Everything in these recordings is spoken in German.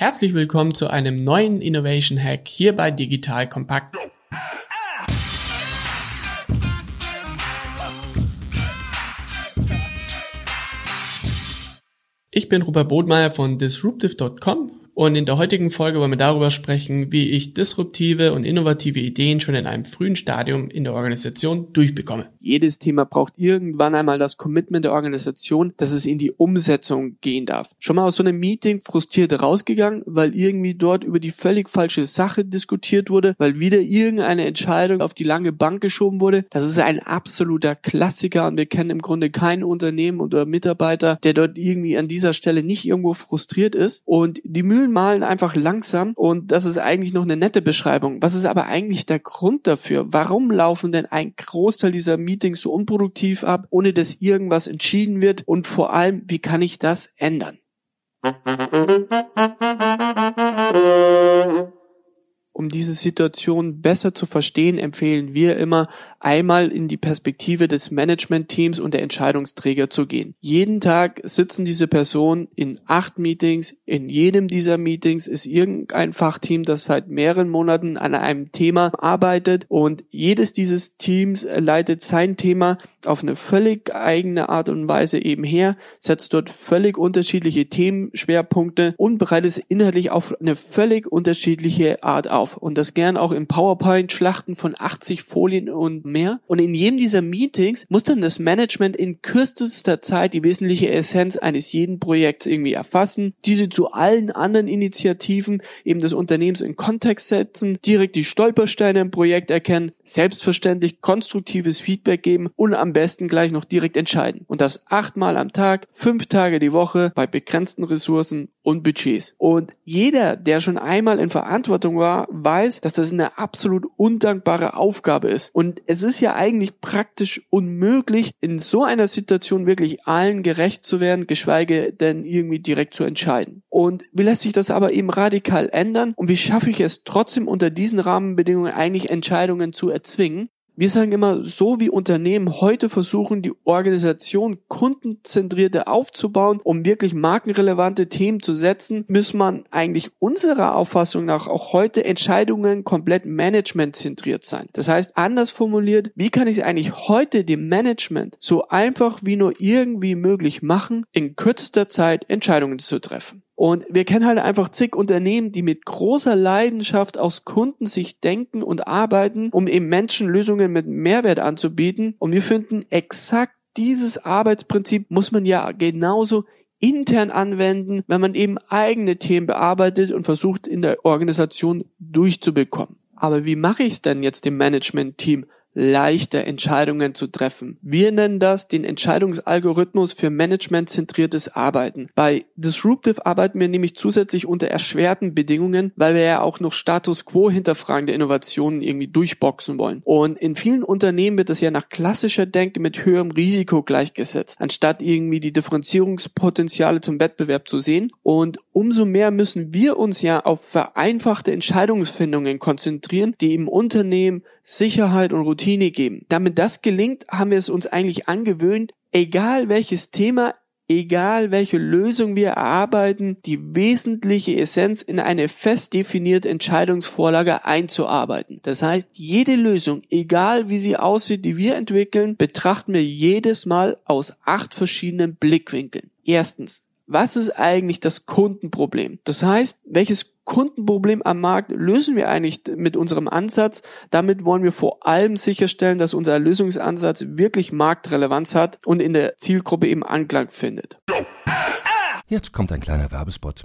Herzlich willkommen zu einem neuen Innovation Hack hier bei Digital Kompakt. Ich bin Robert Bodmeier von disruptive.com und in der heutigen Folge wollen wir darüber sprechen, wie ich disruptive und innovative Ideen schon in einem frühen Stadium in der Organisation durchbekomme. Jedes Thema braucht irgendwann einmal das Commitment der Organisation, dass es in die Umsetzung gehen darf. Schon mal aus so einem Meeting frustriert rausgegangen, weil irgendwie dort über die völlig falsche Sache diskutiert wurde, weil wieder irgendeine Entscheidung auf die lange Bank geschoben wurde. Das ist ein absoluter Klassiker und wir kennen im Grunde kein Unternehmen oder Mitarbeiter, der dort irgendwie an dieser Stelle nicht irgendwo frustriert ist. Und die Mühlen Schulen malen einfach langsam und das ist eigentlich noch eine nette Beschreibung. Was ist aber eigentlich der Grund dafür? Warum laufen denn ein Großteil dieser Meetings so unproduktiv ab, ohne dass irgendwas entschieden wird? Und vor allem, wie kann ich das ändern? Um diese Situation besser zu verstehen, empfehlen wir immer, einmal in die Perspektive des Management-Teams und der Entscheidungsträger zu gehen. Jeden Tag sitzen diese Personen in acht Meetings. In jedem dieser Meetings ist irgendein Fachteam, das seit mehreren Monaten an einem Thema arbeitet und jedes dieses Teams leitet sein Thema auf eine völlig eigene Art und Weise eben her, setzt dort völlig unterschiedliche Themenschwerpunkte und bereitet es inhaltlich auf eine völlig unterschiedliche Art auf und das gern auch in PowerPoint-Schlachten von 80 Folien und mehr. Und in jedem dieser Meetings muss dann das Management in kürzester Zeit die wesentliche Essenz eines jeden Projekts irgendwie erfassen, diese zu allen anderen Initiativen eben des Unternehmens in Kontext setzen, direkt die Stolpersteine im Projekt erkennen, selbstverständlich konstruktives Feedback geben und am besten gleich noch direkt entscheiden. Und das achtmal am Tag, fünf Tage die Woche bei begrenzten Ressourcen und Budgets. Und jeder, der schon einmal in Verantwortung war, weiß, dass das eine absolut undankbare Aufgabe ist. Und es ist ja eigentlich praktisch unmöglich, in so einer Situation wirklich allen gerecht zu werden, geschweige denn irgendwie direkt zu entscheiden. Und wie lässt sich das aber eben radikal ändern? Und wie schaffe ich es trotzdem unter diesen Rahmenbedingungen eigentlich Entscheidungen zu erzwingen? Wir sagen immer, so wie Unternehmen heute versuchen, die Organisation kundenzentrierter aufzubauen, um wirklich markenrelevante Themen zu setzen, muss man eigentlich unserer Auffassung nach auch heute Entscheidungen komplett managementzentriert sein. Das heißt, anders formuliert, wie kann ich eigentlich heute dem Management so einfach wie nur irgendwie möglich machen, in kürzester Zeit Entscheidungen zu treffen? Und wir kennen halt einfach zig Unternehmen, die mit großer Leidenschaft aus Kundensicht denken und arbeiten, um eben Menschen Lösungen mit Mehrwert anzubieten. Und wir finden, exakt dieses Arbeitsprinzip muss man ja genauso intern anwenden, wenn man eben eigene Themen bearbeitet und versucht in der Organisation durchzubekommen. Aber wie mache ich es denn jetzt dem Management-Team leichter Entscheidungen zu treffen. Wir nennen das den Entscheidungsalgorithmus für managementzentriertes Arbeiten. Bei Disruptive arbeiten wir nämlich zusätzlich unter erschwerten Bedingungen, weil wir ja auch noch Status quo hinterfragende Innovationen irgendwie durchboxen wollen. Und in vielen Unternehmen wird das ja nach klassischer Denke mit höherem Risiko gleichgesetzt, anstatt irgendwie die Differenzierungspotenziale zum Wettbewerb zu sehen. Und umso mehr müssen wir uns ja auf vereinfachte Entscheidungsfindungen konzentrieren, die im Unternehmen Sicherheit und Routine geben. Damit das gelingt, haben wir es uns eigentlich angewöhnt, egal welches Thema, egal welche Lösung wir erarbeiten, die wesentliche Essenz in eine fest definierte Entscheidungsvorlage einzuarbeiten. Das heißt, jede Lösung, egal wie sie aussieht, die wir entwickeln, betrachten wir jedes Mal aus acht verschiedenen Blickwinkeln. Erstens, was ist eigentlich das Kundenproblem? Das heißt, welches Kundenproblem am Markt lösen wir eigentlich mit unserem Ansatz? Damit wollen wir vor allem sicherstellen, dass unser Lösungsansatz wirklich Marktrelevanz hat und in der Zielgruppe eben Anklang findet. Jetzt kommt ein kleiner Werbespot.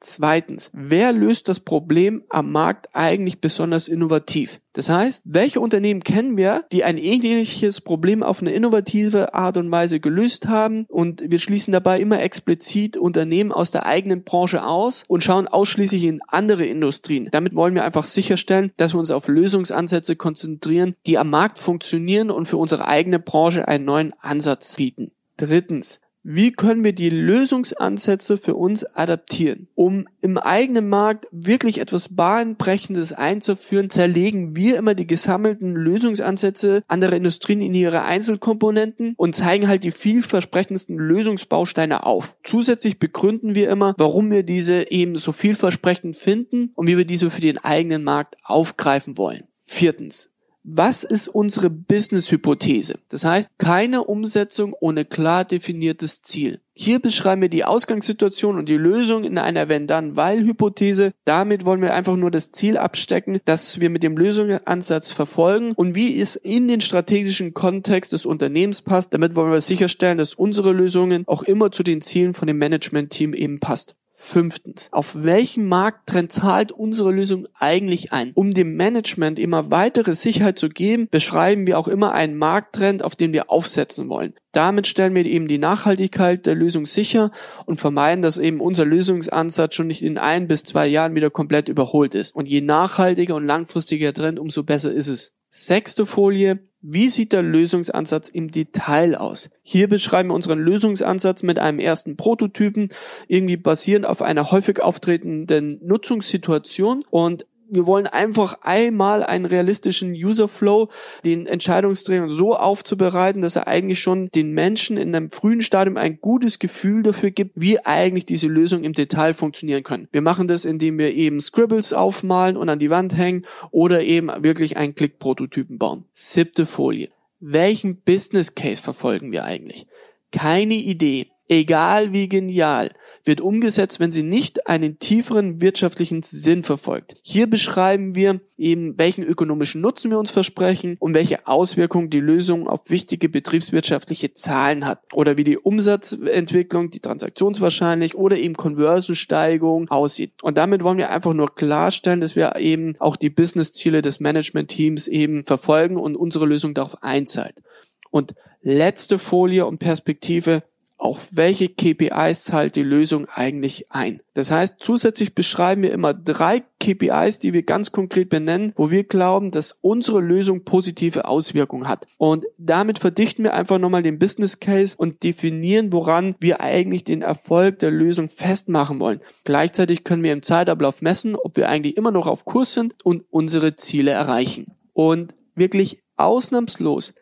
Zweitens, wer löst das Problem am Markt eigentlich besonders innovativ? Das heißt, welche Unternehmen kennen wir, die ein ähnliches Problem auf eine innovative Art und Weise gelöst haben und wir schließen dabei immer explizit Unternehmen aus der eigenen Branche aus und schauen ausschließlich in andere Industrien. Damit wollen wir einfach sicherstellen, dass wir uns auf Lösungsansätze konzentrieren, die am Markt funktionieren und für unsere eigene Branche einen neuen Ansatz bieten. Drittens, wie können wir die Lösungsansätze für uns adaptieren? Um im eigenen Markt wirklich etwas Bahnbrechendes einzuführen, zerlegen wir immer die gesammelten Lösungsansätze anderer Industrien in ihre Einzelkomponenten und zeigen halt die vielversprechendsten Lösungsbausteine auf. Zusätzlich begründen wir immer, warum wir diese eben so vielversprechend finden und wie wir diese für den eigenen Markt aufgreifen wollen. Viertens was ist unsere Business-Hypothese? Das heißt, keine Umsetzung ohne klar definiertes Ziel. Hier beschreiben wir die Ausgangssituation und die Lösung in einer Wenn-Dann-Weil-Hypothese. Damit wollen wir einfach nur das Ziel abstecken, das wir mit dem Lösungsansatz verfolgen und wie es in den strategischen Kontext des Unternehmens passt. Damit wollen wir sicherstellen, dass unsere Lösungen auch immer zu den Zielen von dem Management-Team eben passt. Fünftens, auf welchen Markttrend zahlt unsere Lösung eigentlich ein? Um dem Management immer weitere Sicherheit zu geben, beschreiben wir auch immer einen Markttrend, auf den wir aufsetzen wollen. Damit stellen wir eben die Nachhaltigkeit der Lösung sicher und vermeiden, dass eben unser Lösungsansatz schon nicht in ein bis zwei Jahren wieder komplett überholt ist. Und je nachhaltiger und langfristiger Trend, umso besser ist es. Sechste Folie. Wie sieht der Lösungsansatz im Detail aus? Hier beschreiben wir unseren Lösungsansatz mit einem ersten Prototypen, irgendwie basierend auf einer häufig auftretenden Nutzungssituation und wir wollen einfach einmal einen realistischen User Flow, den Entscheidungsträger so aufzubereiten, dass er eigentlich schon den Menschen in einem frühen Stadium ein gutes Gefühl dafür gibt, wie eigentlich diese Lösung im Detail funktionieren können. Wir machen das, indem wir eben Scribbles aufmalen und an die Wand hängen oder eben wirklich einen Klick-Prototypen bauen. Siebte Folie. Welchen Business Case verfolgen wir eigentlich? Keine Idee egal wie genial, wird umgesetzt, wenn sie nicht einen tieferen wirtschaftlichen Sinn verfolgt. Hier beschreiben wir eben, welchen ökonomischen Nutzen wir uns versprechen und welche Auswirkungen die Lösung auf wichtige betriebswirtschaftliche Zahlen hat oder wie die Umsatzentwicklung, die Transaktionswahrscheinlich oder eben Conversion-Steigerung aussieht. Und damit wollen wir einfach nur klarstellen, dass wir eben auch die Business-Ziele des Management-Teams eben verfolgen und unsere Lösung darauf einzahlt. Und letzte Folie und Perspektive, auf welche KPIs zahlt die Lösung eigentlich ein. Das heißt, zusätzlich beschreiben wir immer drei KPIs, die wir ganz konkret benennen, wo wir glauben, dass unsere Lösung positive Auswirkungen hat. Und damit verdichten wir einfach nochmal den Business Case und definieren, woran wir eigentlich den Erfolg der Lösung festmachen wollen. Gleichzeitig können wir im Zeitablauf messen, ob wir eigentlich immer noch auf Kurs sind und unsere Ziele erreichen. Und wirklich ausnahmslos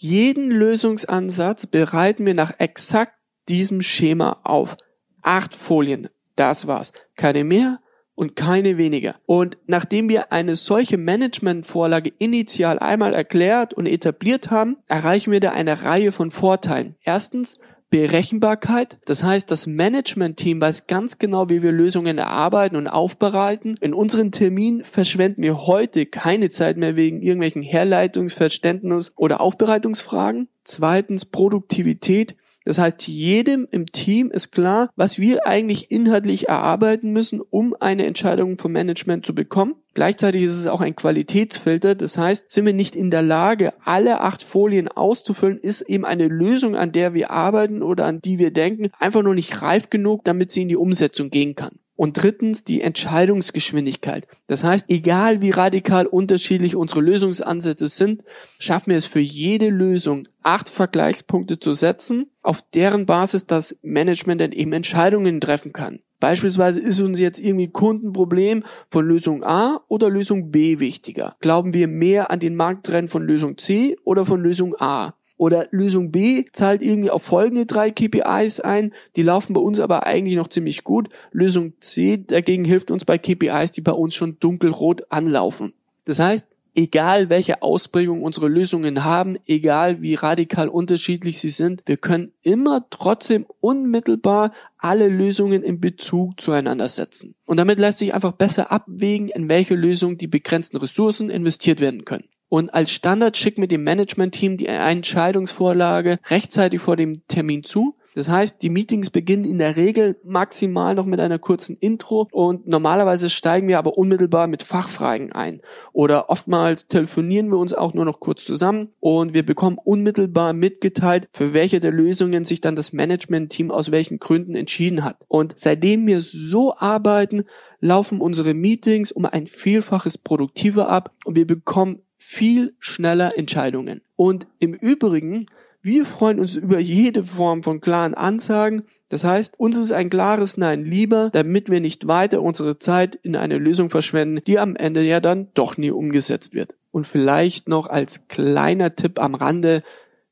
jeden Lösungsansatz bereiten wir nach exakt diesem Schema auf. Acht Folien, das war's. Keine mehr und keine weniger. Und nachdem wir eine solche Managementvorlage initial einmal erklärt und etabliert haben, erreichen wir da eine Reihe von Vorteilen. Erstens, Berechenbarkeit. Das heißt, das Management-Team weiß ganz genau, wie wir Lösungen erarbeiten und aufbereiten. In unseren Terminen verschwenden wir heute keine Zeit mehr wegen irgendwelchen Herleitungsverständnis oder Aufbereitungsfragen. Zweitens Produktivität. Das heißt, jedem im Team ist klar, was wir eigentlich inhaltlich erarbeiten müssen, um eine Entscheidung vom Management zu bekommen. Gleichzeitig ist es auch ein Qualitätsfilter. Das heißt, sind wir nicht in der Lage, alle acht Folien auszufüllen, ist eben eine Lösung, an der wir arbeiten oder an die wir denken, einfach nur nicht reif genug, damit sie in die Umsetzung gehen kann. Und drittens die Entscheidungsgeschwindigkeit. Das heißt, egal wie radikal unterschiedlich unsere Lösungsansätze sind, schaffen wir es für jede Lösung, acht Vergleichspunkte zu setzen, auf deren Basis das Management dann eben Entscheidungen treffen kann. Beispielsweise ist uns jetzt irgendwie Kundenproblem von Lösung A oder Lösung B wichtiger. Glauben wir mehr an den Markttrend von Lösung C oder von Lösung A? Oder Lösung B zahlt irgendwie auf folgende drei KPIs ein, die laufen bei uns aber eigentlich noch ziemlich gut. Lösung C dagegen hilft uns bei KPIs, die bei uns schon dunkelrot anlaufen. Das heißt, egal welche Ausprägung unsere Lösungen haben, egal wie radikal unterschiedlich sie sind, wir können immer trotzdem unmittelbar alle Lösungen in Bezug zueinander setzen. Und damit lässt sich einfach besser abwägen, in welche Lösung die begrenzten Ressourcen investiert werden können. Und als Standard schickt mir dem Management-Team die Entscheidungsvorlage rechtzeitig vor dem Termin zu. Das heißt, die Meetings beginnen in der Regel maximal noch mit einer kurzen Intro und normalerweise steigen wir aber unmittelbar mit Fachfragen ein. Oder oftmals telefonieren wir uns auch nur noch kurz zusammen und wir bekommen unmittelbar mitgeteilt, für welche der Lösungen sich dann das Management-Team aus welchen Gründen entschieden hat. Und seitdem wir so arbeiten, laufen unsere Meetings um ein Vielfaches produktiver ab und wir bekommen viel schneller Entscheidungen. Und im Übrigen, wir freuen uns über jede Form von klaren Ansagen. Das heißt, uns ist ein klares Nein lieber, damit wir nicht weiter unsere Zeit in eine Lösung verschwenden, die am Ende ja dann doch nie umgesetzt wird. Und vielleicht noch als kleiner Tipp am Rande,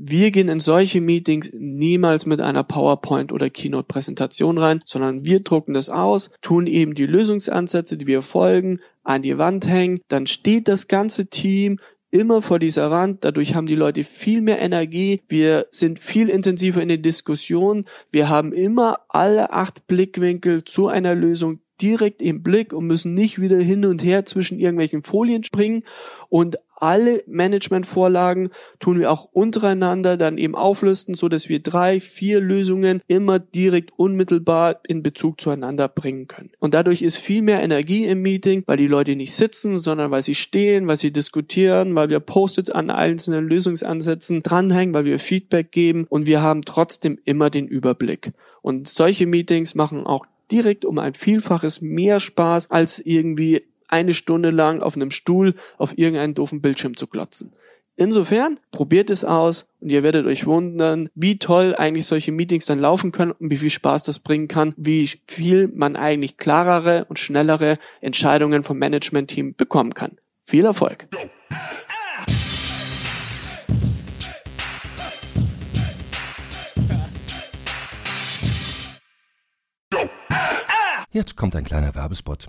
wir gehen in solche Meetings niemals mit einer PowerPoint oder Keynote-Präsentation rein, sondern wir drucken das aus, tun eben die Lösungsansätze, die wir folgen, an die Wand hängen, dann steht das ganze Team immer vor dieser Wand. Dadurch haben die Leute viel mehr Energie. Wir sind viel intensiver in den Diskussionen. Wir haben immer alle acht Blickwinkel zu einer Lösung direkt im Blick und müssen nicht wieder hin und her zwischen irgendwelchen Folien springen. Und alle Managementvorlagen tun wir auch untereinander dann eben auflisten, so dass wir drei, vier Lösungen immer direkt unmittelbar in Bezug zueinander bringen können. Und dadurch ist viel mehr Energie im Meeting, weil die Leute nicht sitzen, sondern weil sie stehen, weil sie diskutieren, weil wir Post-its an einzelnen Lösungsansätzen dranhängen, weil wir Feedback geben und wir haben trotzdem immer den Überblick. Und solche Meetings machen auch direkt um ein Vielfaches mehr Spaß als irgendwie eine Stunde lang auf einem Stuhl auf irgendeinen doofen Bildschirm zu klotzen. Insofern, probiert es aus und ihr werdet euch wundern, wie toll eigentlich solche Meetings dann laufen können und wie viel Spaß das bringen kann, wie viel man eigentlich klarere und schnellere Entscheidungen vom Management-Team bekommen kann. Viel Erfolg! Jetzt kommt ein kleiner Werbespot.